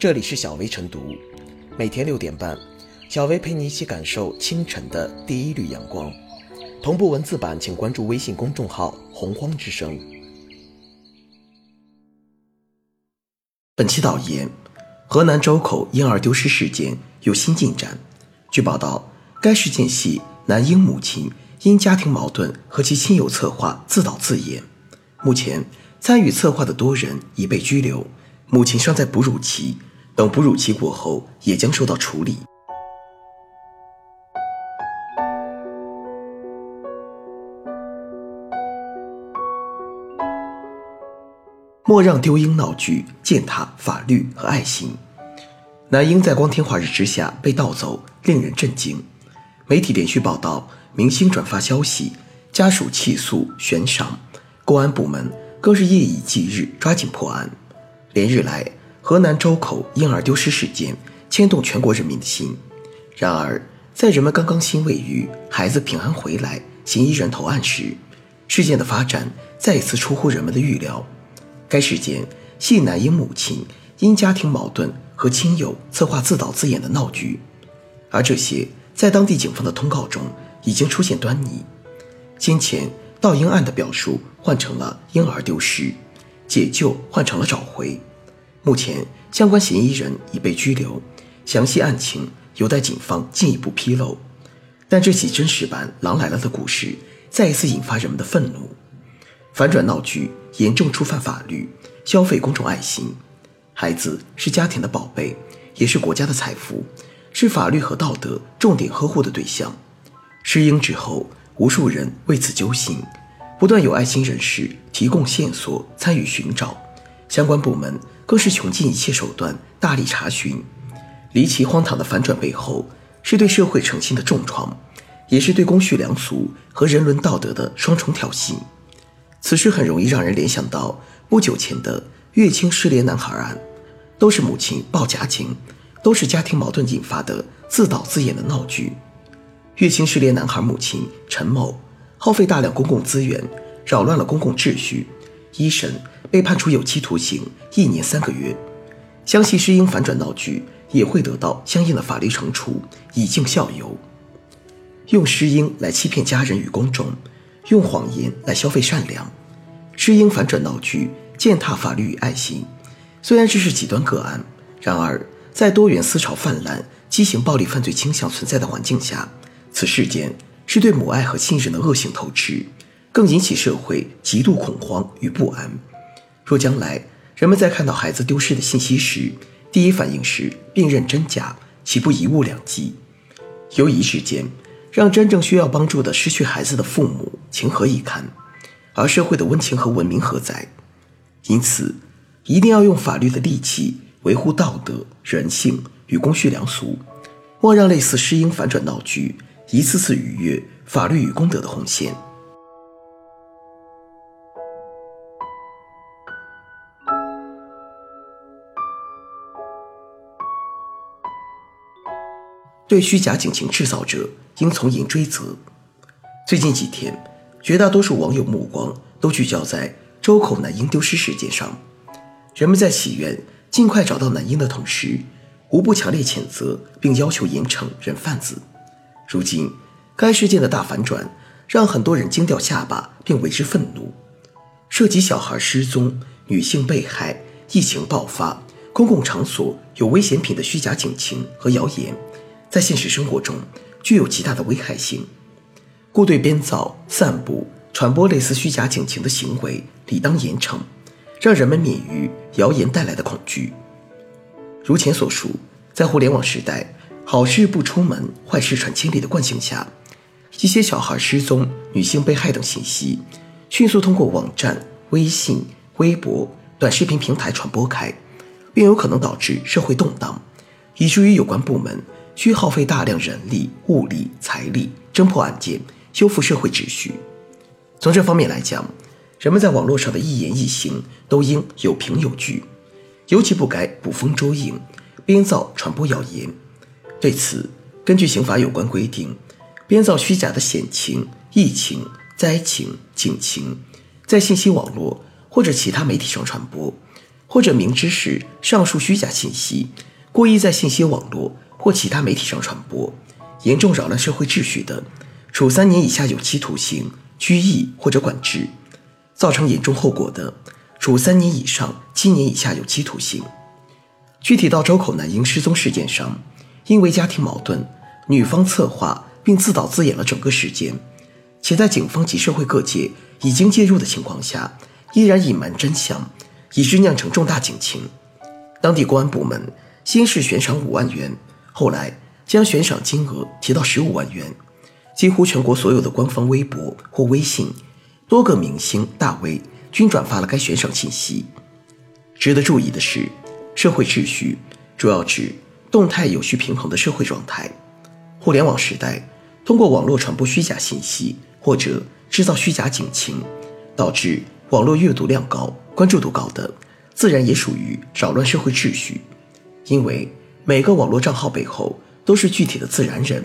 这里是小薇晨读，每天六点半，小薇陪你一起感受清晨的第一缕阳光。同步文字版，请关注微信公众号“洪荒之声”。本期导言：河南周口婴儿丢失事件有新进展。据报道，该事件系男婴母亲因家庭矛盾和其亲友策划自导自演。目前，参与策划的多人已被拘留，母亲尚在哺乳期，等哺乳期过后也将受到处理。莫让丢婴闹剧践踏法律和爱心。男婴在光天化日之下被盗走，令人震惊。媒体连续报道，明星转发消息，家属起诉悬赏，公安部门更是夜以继日抓紧破案。连日来，河南周口婴儿丢失事件牵动全国人民的心。然而，在人们刚刚欣慰于孩子平安回来、嫌疑人投案时，事件的发展再一次出乎人们的预料。该事件系男婴母亲因家庭矛盾和亲友策划自导自演的闹剧，而这些在当地警方的通告中已经出现端倪。先前盗婴案的表述换成了婴儿丢失，解救换成了找回。目前相关嫌疑人已被拘留，详细案情有待警方进一步披露。但这起真实版《狼来了》的故事再一次引发人们的愤怒。反转闹剧严重触犯法律，消费公众爱心。孩子是家庭的宝贝，也是国家的财富，是法律和道德重点呵护的对象。失婴之后，无数人为此揪心，不断有爱心人士提供线索参与寻找，相关部门更是穷尽一切手段大力查询。离奇荒唐的反转背后，是对社会诚信的重创，也是对公序良俗和人伦道德的双重挑衅。此事很容易让人联想到不久前的乐清失联男孩案，都是母亲报假警，都是家庭矛盾引发的自导自演的闹剧。乐清失联男孩母亲陈某耗费大量公共资源，扰乱了公共秩序，一审被判处有期徒刑一年三个月。相信失婴反转闹剧也会得到相应的法律惩处，以儆效尤。用失婴来欺骗家人与公众。用谎言来消费善良，失婴反转闹剧，践踏法律与爱心。虽然这是极端个案，然而在多元思潮泛滥、畸形暴力犯罪倾向存在的环境下，此事件是对母爱和亲人的恶性偷吃，更引起社会极度恐慌与不安。若将来人们在看到孩子丢失的信息时，第一反应是辨认真假，岂不一物两极？由一事件。让真正需要帮助的失去孩子的父母情何以堪？而社会的温情和文明何在？因此，一定要用法律的利器维护道德、人性与公序良俗，莫让类似失婴反转闹剧一次次逾越法律与公德的红线。对虚假警情制造者。应从严追责。最近几天，绝大多数网友目光都聚焦在周口男婴丢失事件上。人们在祈愿尽快找到男婴的同时，无不强烈谴责并要求严惩人贩子。如今，该事件的大反转让很多人惊掉下巴，并为之愤怒。涉及小孩失踪、女性被害、疫情爆发、公共场所有危险品的虚假警情和谣言，在现实生活中。具有极大的危害性，故对编造、散布、传播类似虚假警情的行为，理当严惩，让人们免于谣言带来的恐惧。如前所述，在互联网时代，好事不出门，坏事传千里的惯性下，一些小孩失踪、女性被害等信息，迅速通过网站、微信、微博、短视频平台传播开，并有可能导致社会动荡，以至于有关部门。需耗费大量人力、物力、财力侦破案件，修复社会秩序。从这方面来讲，人们在网络上的一言一行都应有凭有据，尤其不该捕风捉影、编造传播谣言。对此，根据刑法有关规定，编造虚假的险情、疫情、灾情、警情，在信息网络或者其他媒体上传播，或者明知是上述虚假信息，故意在信息网络或其他媒体上传播，严重扰乱社会秩序的，处三年以下有期徒刑、拘役或者管制；造成严重后果的，处三年以上七年以下有期徒刑。具体到周口男婴失踪事件上，因为家庭矛盾，女方策划并自导自演了整个事件，且在警方及社会各界已经介入的情况下，依然隐瞒真相。以致酿成重大警情，当地公安部门先是悬赏五万元，后来将悬赏金额提到十五万元。几乎全国所有的官方微博或微信，多个明星大 V 均转发了该悬赏信息。值得注意的是，社会秩序主要指动态有序平衡的社会状态。互联网时代，通过网络传播虚假信息或者制造虚假警情，导致网络阅读量高。关注度高的，自然也属于扰乱社会秩序，因为每个网络账号背后都是具体的自然人，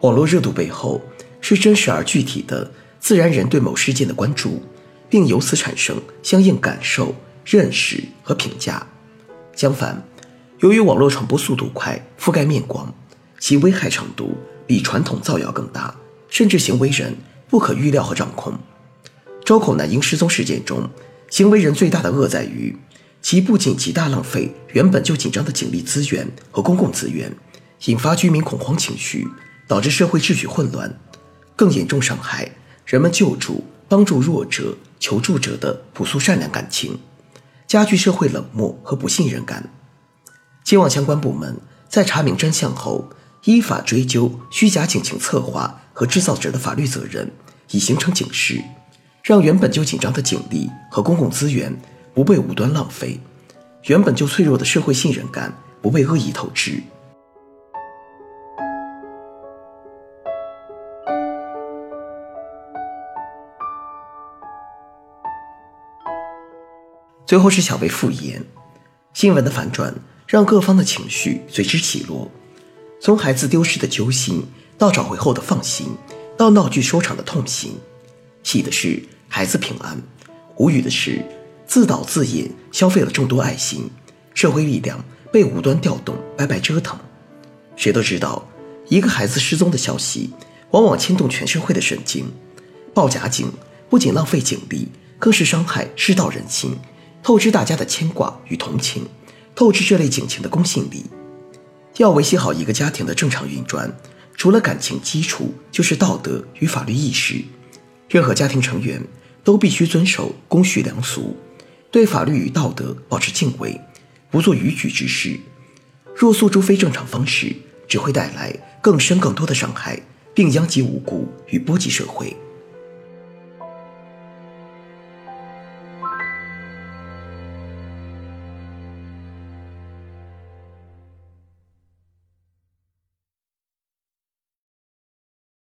网络热度背后是真实而具体的自然人对某事件的关注，并由此产生相应感受、认识和评价。相反，由于网络传播速度快、覆盖面广，其危害程度比传统造谣更大，甚至行为人不可预料和掌控。周口男婴失踪事件中。行为人最大的恶在于，其不仅极大浪费原本就紧张的警力资源和公共资源，引发居民恐慌情绪，导致社会秩序混乱，更严重伤害人们救助、帮助弱者、求助者的朴素善良感情，加剧社会冷漠和不信任感。希望相关部门在查明真相后，依法追究虚假警情策划和制造者的法律责任，以形成警示。让原本就紧张的警力和公共资源不被无端浪费，原本就脆弱的社会信任感不被恶意透支。最后是小贝复言，新闻的反转让各方的情绪随之起落，从孩子丢失的揪心，到找回后的放心，到闹剧收场的痛心，喜的是。孩子平安，无语的是，自导自演，消费了众多爱心，社会力量被无端调动，白白折腾。谁都知道，一个孩子失踪的消息，往往牵动全社会的神经。报假警不仅浪费警力，更是伤害世道人心，透支大家的牵挂与同情，透支这类警情的公信力。要维系好一个家庭的正常运转，除了感情基础，就是道德与法律意识。任何家庭成员都必须遵守公序良俗，对法律与道德保持敬畏，不做逾矩之事。若诉诸非正常方式，只会带来更深更多的伤害，并殃及无辜与波及社会。